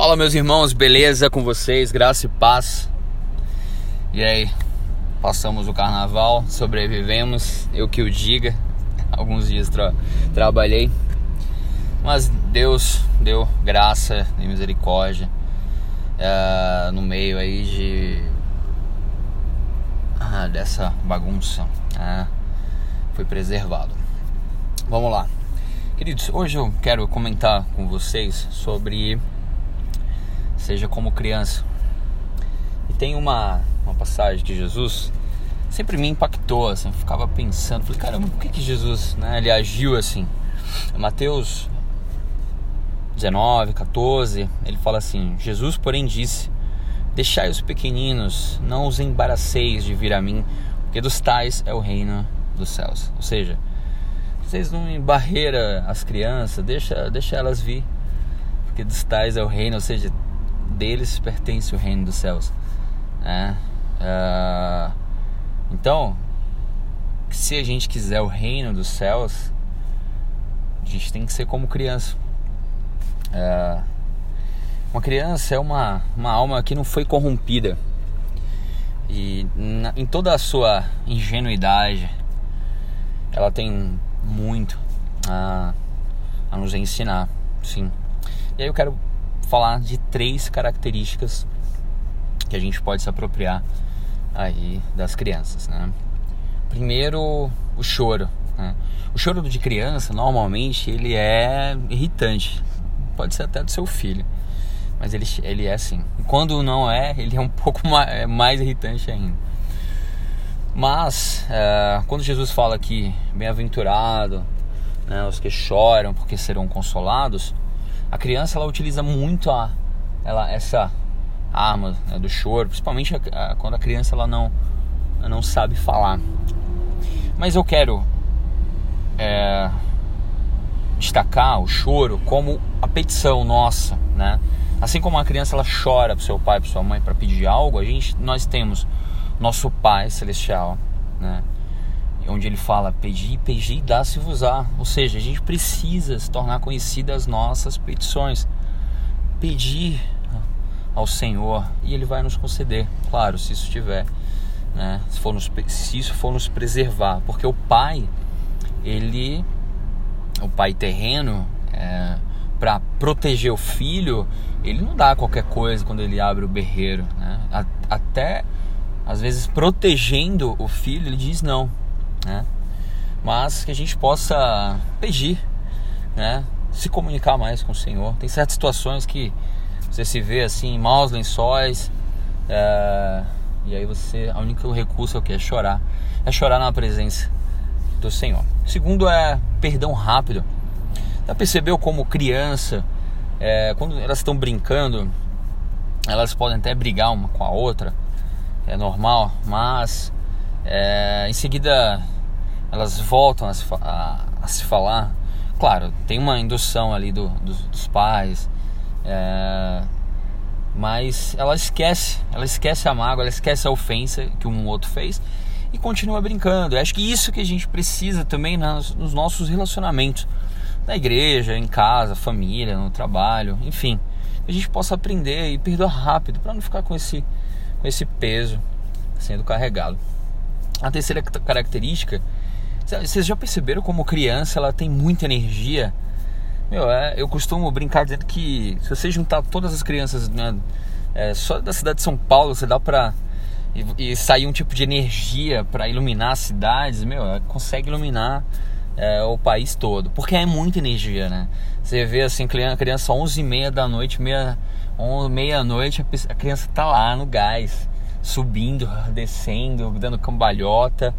Fala meus irmãos, beleza com vocês? Graça e paz. E aí, passamos o carnaval, sobrevivemos, eu que o diga. Alguns dias tra trabalhei, mas Deus deu graça e misericórdia uh, no meio aí de ah, dessa bagunça. Uh, foi preservado. Vamos lá, queridos. Hoje eu quero comentar com vocês sobre seja como criança. E tem uma, uma passagem de Jesus sempre me impactou, assim, ficava pensando, falei, caramba, por que, que Jesus, né, ele agiu assim? Mateus 19, 14, ele fala assim: Jesus, porém, disse: Deixai os pequeninos, não os embaraceis de vir a mim, porque dos tais é o reino dos céus. Ou seja, vocês não embarreira as crianças, deixa, deixa elas vir, porque dos tais é o reino, ou seja, deles pertence o reino dos céus. Né? Uh, então, se a gente quiser o reino dos céus, a gente tem que ser como criança. Uh, uma criança é uma, uma alma que não foi corrompida. E na, em toda a sua ingenuidade, ela tem muito a, a nos ensinar, sim. E aí eu quero falar de três características que a gente pode se apropriar aí das crianças, né? Primeiro, o choro. Né? O choro de criança, normalmente, ele é irritante. Pode ser até do seu filho, mas ele, ele é assim. Quando não é, ele é um pouco mais, é mais irritante ainda. Mas, é, quando Jesus fala que bem-aventurado né, os que choram porque serão consolados, a criança ela utiliza muito a, ela, essa arma né, do choro, principalmente a, a, quando a criança ela não, não sabe falar. Mas eu quero é, destacar o choro como a petição nossa, né? Assim como a criança ela chora para seu pai, para sua mãe para pedir algo, a gente nós temos nosso Pai celestial, né? Onde ele fala: Pedi, pedi, dá-se-vos-á. Ou seja, a gente precisa se tornar conhecidas as nossas petições. Pedir ao Senhor e Ele vai nos conceder, claro, se isso tiver, né? se, for nos, se isso for nos preservar, porque o Pai, ele, o Pai terreno, é, para proteger o filho, ele não dá qualquer coisa quando ele abre o berreiro, né? até às vezes protegendo o filho, ele diz não né? Mas que a gente possa pedir, né? Se comunicar mais com o Senhor. Tem certas situações que você se vê assim, em maus lençóis, é... e aí você, a única recurso é o que? É chorar. É chorar na presença do Senhor. Segundo é perdão rápido. Já percebeu como criança, é, quando elas estão brincando, elas podem até brigar uma com a outra, é normal, mas é, em seguida elas voltam a se, a, a se, falar. Claro, tem uma indução ali do, do, dos pais, é, mas ela esquece, ela esquece a mágoa, ela esquece a ofensa que um outro fez e continua brincando. Eu acho que isso que a gente precisa também nas, nos nossos relacionamentos, na igreja, em casa, família, no trabalho, enfim, a gente possa aprender e perdoar rápido para não ficar com esse, com esse peso sendo carregado. A terceira característica vocês já perceberam como criança ela tem muita energia? Meu, é, eu costumo brincar dizendo que se você juntar todas as crianças né, é, só da cidade de São Paulo, você dá pra. E, e sair um tipo de energia para iluminar as cidades, meu, consegue iluminar é, o país todo. Porque é muita energia, né? Você vê assim, criança 11 e meia da noite, meia, meia-noite, a criança tá lá no gás, subindo, descendo, dando cambalhota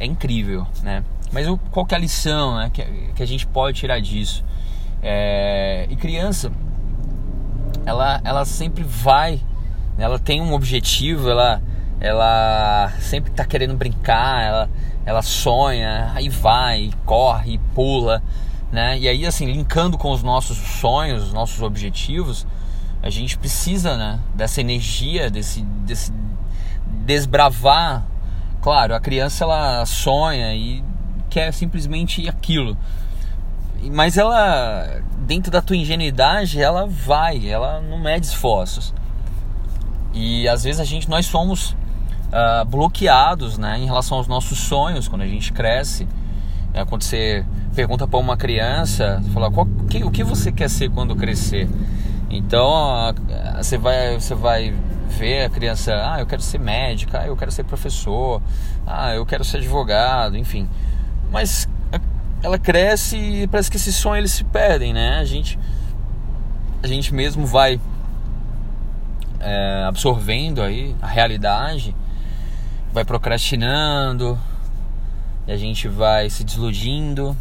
é incrível, né? Mas qual que é a lição né, que, que a gente pode tirar disso? É, e criança, ela, ela sempre vai, né, ela tem um objetivo, ela, ela sempre está querendo brincar, ela, ela sonha, aí vai, corre, pula, né? E aí, assim, linkando com os nossos sonhos, os nossos objetivos, a gente precisa, né, dessa energia, desse, desse desbravar Claro, a criança ela sonha e quer simplesmente aquilo. mas ela, dentro da tua ingenuidade, ela vai, ela não mede esforços. E às vezes a gente, nós somos uh, bloqueados né, em relação aos nossos sonhos quando a gente cresce. É, quando você pergunta para uma criança, fala, qual, que, o que você quer ser quando crescer? Então você vai, você vai ver a criança, ah, eu quero ser médica, ah, eu quero ser professor, ah, eu quero ser advogado, enfim. Mas ela cresce e parece que esse sonho eles se perdem, né? A gente, a gente mesmo vai é, absorvendo aí a realidade, vai procrastinando, e a gente vai se desiludindo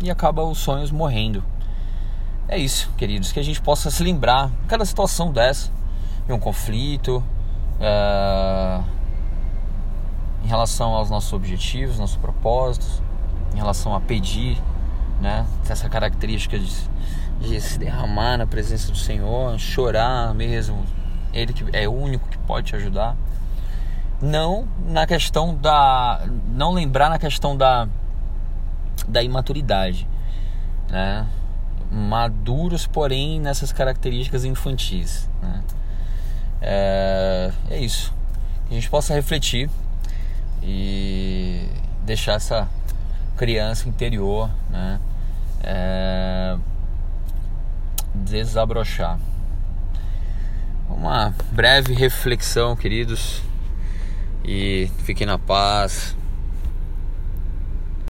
e acaba os sonhos morrendo. É isso, queridos, que a gente possa se lembrar cada situação dessa, em um conflito, é, em relação aos nossos objetivos, nossos propósitos, em relação a pedir, né? Essa característica de, de se derramar na presença do Senhor, chorar mesmo, Ele que é o único que pode te ajudar. Não na questão da. Não lembrar na questão da, da imaturidade, né? Maduros, porém, nessas características infantis. Né? É, é isso. Que a gente possa refletir e deixar essa criança interior, né? É, desabrochar. Uma breve reflexão, queridos, e fiquem na paz.